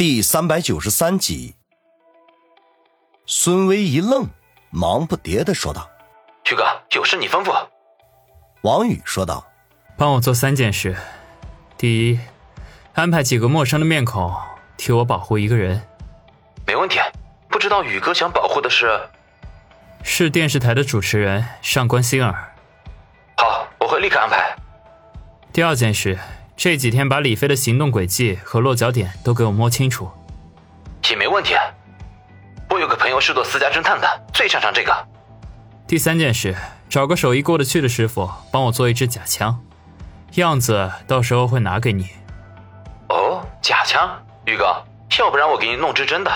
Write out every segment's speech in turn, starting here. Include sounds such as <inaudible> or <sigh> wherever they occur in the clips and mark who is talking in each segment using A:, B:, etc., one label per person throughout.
A: 第三百九十三集，孙威一愣，忙不迭的说道：“
B: 曲哥，有事你吩咐。”
A: 王宇说道：“
C: 帮我做三件事。第一，安排几个陌生的面孔替我保护一个人。
B: 没问题。不知道宇哥想保护的是？
C: 是电视台的主持人上官星儿。
B: 好，我会立刻安排。
C: 第二件事。”这几天把李飞的行动轨迹和落脚点都给我摸清楚，
B: 也没问题。我有个朋友是做私家侦探的，最擅长这个。
C: 第三件事，找个手艺过得去的师傅帮我做一支假枪，样子到时候会拿给你。
B: 哦，假枪，宇哥，要不然我给你弄支真的。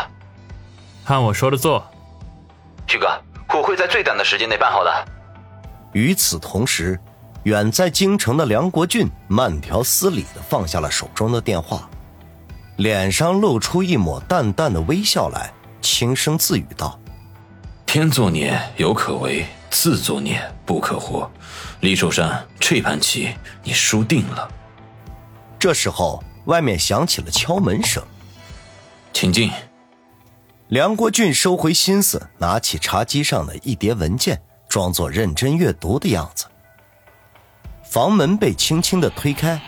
C: 按我说的做，
B: 宇哥，我会在最短的时间内办好的。
A: 与此同时。远在京城的梁国俊慢条斯理地放下了手中的电话，脸上露出一抹淡淡的微笑来，轻声自语道：“
D: 天作孽犹可为，自作孽不可活。李寿山，这盘棋你输定了。”
A: 这时候，外面响起了敲门声，
D: 请进。
A: 梁国俊收回心思，拿起茶几上的一叠文件，装作认真阅读的样子。房门被轻轻的推开，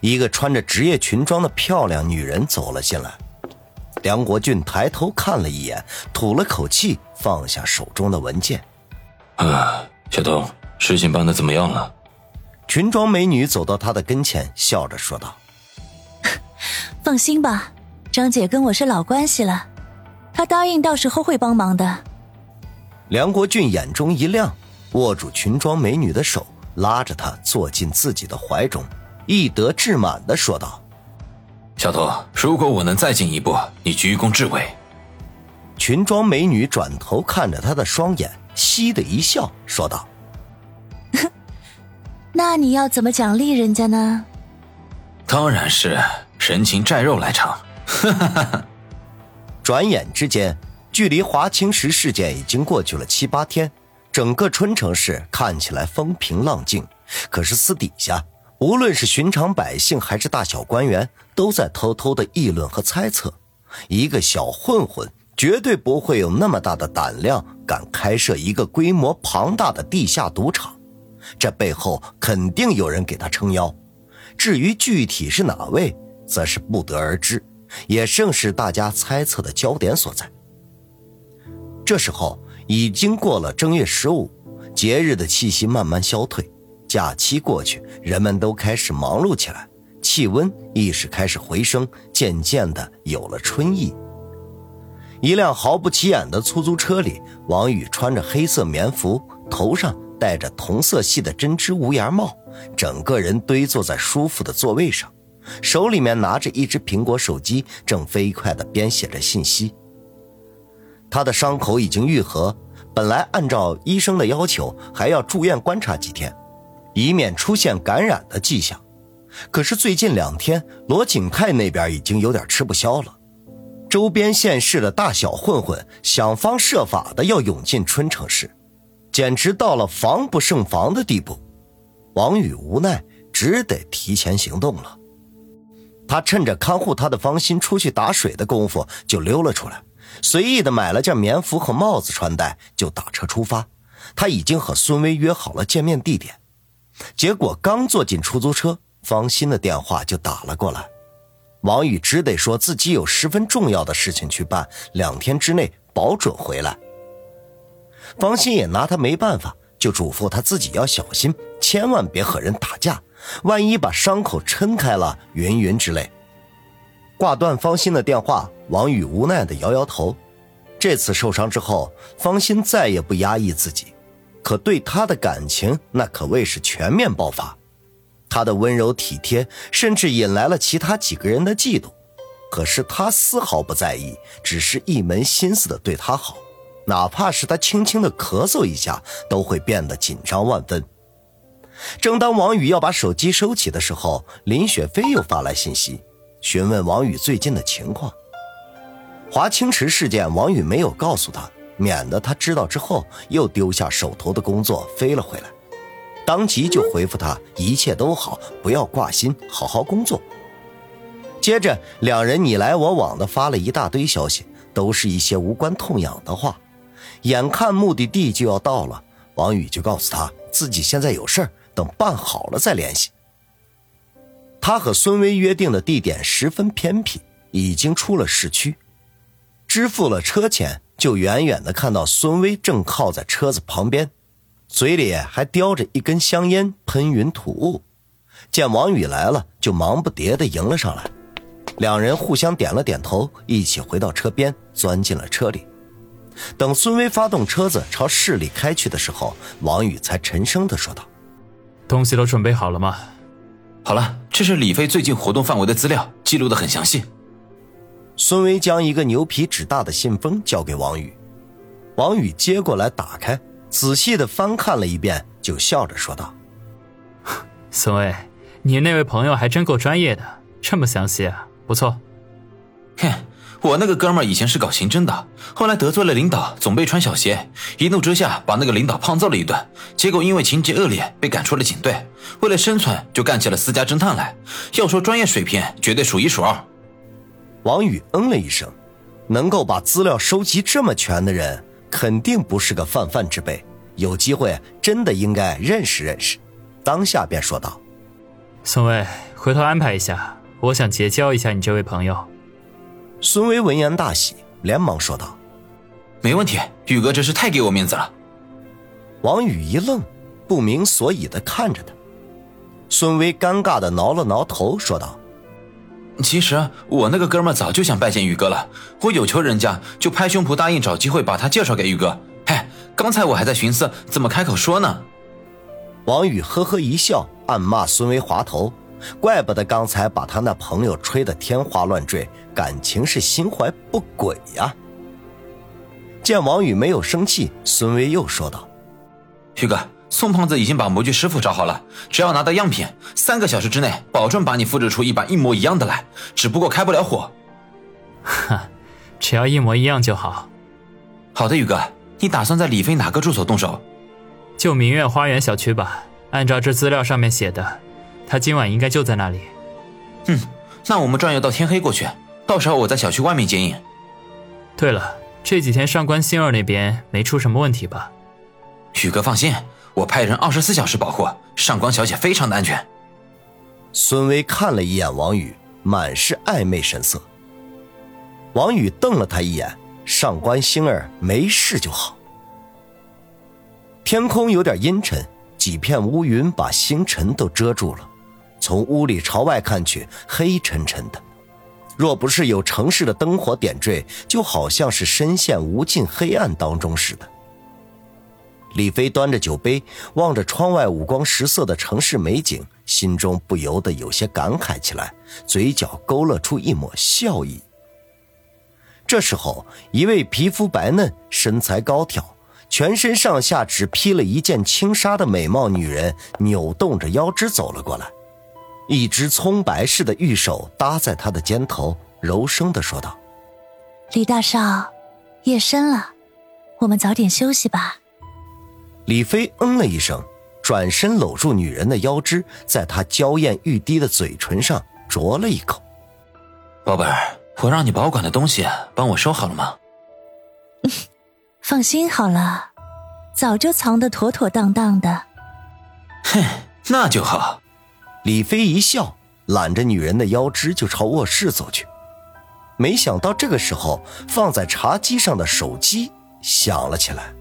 A: 一个穿着职业裙装的漂亮女人走了进来。梁国俊抬头看了一眼，吐了口气，放下手中的文件。
D: 啊，小东，事情办的怎么样了？
A: 裙装美女走到他的跟前，笑着说道：“ <laughs>
E: 放心吧，张姐跟我是老关系了，她答应到时候会帮忙的。”
A: 梁国俊眼中一亮，握住裙装美女的手。拉着他坐进自己的怀中，意得志满的说道：“
D: 小头，如果我能再进一步，你鞠躬至伟。”
A: 裙装美女转头看着他的双眼，嘻的一笑，说道：“ <laughs>
E: 那你要怎么奖励人家呢？”“
D: 当然是人情债肉来偿。”哈哈哈！
A: 转眼之间，距离华清池事件已经过去了七八天。整个春城市看起来风平浪静，可是私底下，无论是寻常百姓还是大小官员，都在偷偷的议论和猜测：一个小混混绝对不会有那么大的胆量，敢开设一个规模庞大的地下赌场，这背后肯定有人给他撑腰。至于具体是哪位，则是不得而知，也正是大家猜测的焦点所在。这时候。已经过了正月十五，节日的气息慢慢消退，假期过去，人们都开始忙碌起来，气温亦是开始回升，渐渐的有了春意。一辆毫不起眼的出租车里，王宇穿着黑色棉服，头上戴着同色系的针织无檐帽，整个人堆坐在舒服的座位上，手里面拿着一只苹果手机，正飞快地编写着信息。他的伤口已经愈合，本来按照医生的要求还要住院观察几天，以免出现感染的迹象。可是最近两天，罗景泰那边已经有点吃不消了，周边县市的大小混混想方设法的要涌进春城市，简直到了防不胜防的地步。王宇无奈，只得提前行动了。他趁着看护他的芳心出去打水的功夫，就溜了出来。随意的买了件棉服和帽子穿戴，就打车出发。他已经和孙威约好了见面地点，结果刚坐进出租车，方心的电话就打了过来。王宇只得说自己有十分重要的事情去办，两天之内保准回来。方心也拿他没办法，就嘱咐他自己要小心，千万别和人打架，万一把伤口抻开了，云云之类。挂断方心的电话，王宇无奈的摇摇头。这次受伤之后，方心再也不压抑自己，可对他的感情那可谓是全面爆发。他的温柔体贴，甚至引来了其他几个人的嫉妒。可是他丝毫不在意，只是一门心思的对他好，哪怕是他轻轻的咳嗽一下，都会变得紧张万分。正当王宇要把手机收起的时候，林雪飞又发来信息。询问王宇最近的情况。华清池事件，王宇没有告诉他，免得他知道之后又丢下手头的工作飞了回来。当即就回复他一切都好，不要挂心，好好工作。接着，两人你来我往的发了一大堆消息，都是一些无关痛痒的话。眼看目的地就要到了，王宇就告诉他自己现在有事等办好了再联系。他和孙威约定的地点十分偏僻，已经出了市区。支付了车钱，就远远的看到孙威正靠在车子旁边，嘴里还叼着一根香烟，喷云吐雾。见王宇来了，就忙不迭的迎了上来。两人互相点了点头，一起回到车边，钻进了车里。等孙威发动车子朝市里开去的时候，王宇才沉声的说道：“
C: 东西都准备好了吗？”“
D: 好了，这是李飞最近活动范围的资料，记录的很详细。”
A: 孙威将一个牛皮纸大的信封交给王宇，王宇接过来打开，仔细的翻看了一遍，就笑着说道：“
C: 孙威，你那位朋友还真够专业的，这么详细啊，不错。”“
D: 哼。”我那个哥们儿以前是搞刑侦的，后来得罪了领导，总被穿小鞋，一怒之下把那个领导胖揍了一顿，结果因为情节恶劣被赶出了警队。为了生存，就干起了私家侦探来。要说专业水平，绝对数一数二。
A: 王宇嗯了一声，能够把资料收集这么全的人，肯定不是个泛泛之辈。有机会真的应该认识认识。当下便说道：“
C: 孙威，回头安排一下，我想结交一下你这位朋友。”
A: 孙威闻言大喜，连忙说道：“
D: 没问题，宇哥真是太给我面子了。”
A: 王宇一愣，不明所以的看着他。孙威尴尬的挠了挠头，说道：“
D: 其实我那个哥们早就想拜见宇哥了，我有求人家，就拍胸脯答应找机会把他介绍给宇哥。嘿，刚才我还在寻思怎么开口说呢。”
A: 王宇呵呵一笑，暗骂孙威滑头。怪不得刚才把他那朋友吹得天花乱坠，感情是心怀不轨呀。见王宇没有生气，孙威又说道：“
D: 宇哥，宋胖子已经把模具师傅找好了，只要拿到样品，三个小时之内保证把你复制出一把一模一样的来，只不过开不了火。
C: 哈，只要一模一样就好。
D: 好的，宇哥，你打算在李飞哪个住所动手？
C: 就明月花园小区吧，按照这资料上面写的。”他今晚应该就在那里。
D: 嗯，那我们转悠到天黑过去，到时候我在小区外面接应。
C: 对了，这几天上官星儿那边没出什么问题吧？
D: 宇哥放心，我派人二十四小时保护上官小姐，非常的安全。
A: 孙威看了一眼王宇，满是暧昧神色。王宇瞪了他一眼，上官星儿没事就好。天空有点阴沉。几片乌云把星辰都遮住了，从屋里朝外看去，黑沉沉的。若不是有城市的灯火点缀，就好像是深陷无尽黑暗当中似的。李飞端着酒杯，望着窗外五光十色的城市美景，心中不由得有些感慨起来，嘴角勾勒出一抹笑意。这时候，一位皮肤白嫩、身材高挑。全身上下只披了一件轻纱的美貌女人，扭动着腰肢走了过来，一只葱白似的玉手搭在他的肩头，柔声的说道：“
E: 李大少，夜深了，我们早点休息吧。”
A: 李飞嗯了一声，转身搂住女人的腰肢，在她娇艳欲滴的嘴唇上啄了一口：“
D: 宝贝儿，我让你保管的东西，帮我收好了吗？”
E: 放心好了，早就藏得妥妥当当的。
D: 哼，那就好。
A: 李飞一笑，揽着女人的腰肢就朝卧室走去。没想到这个时候，放在茶几上的手机响了起来。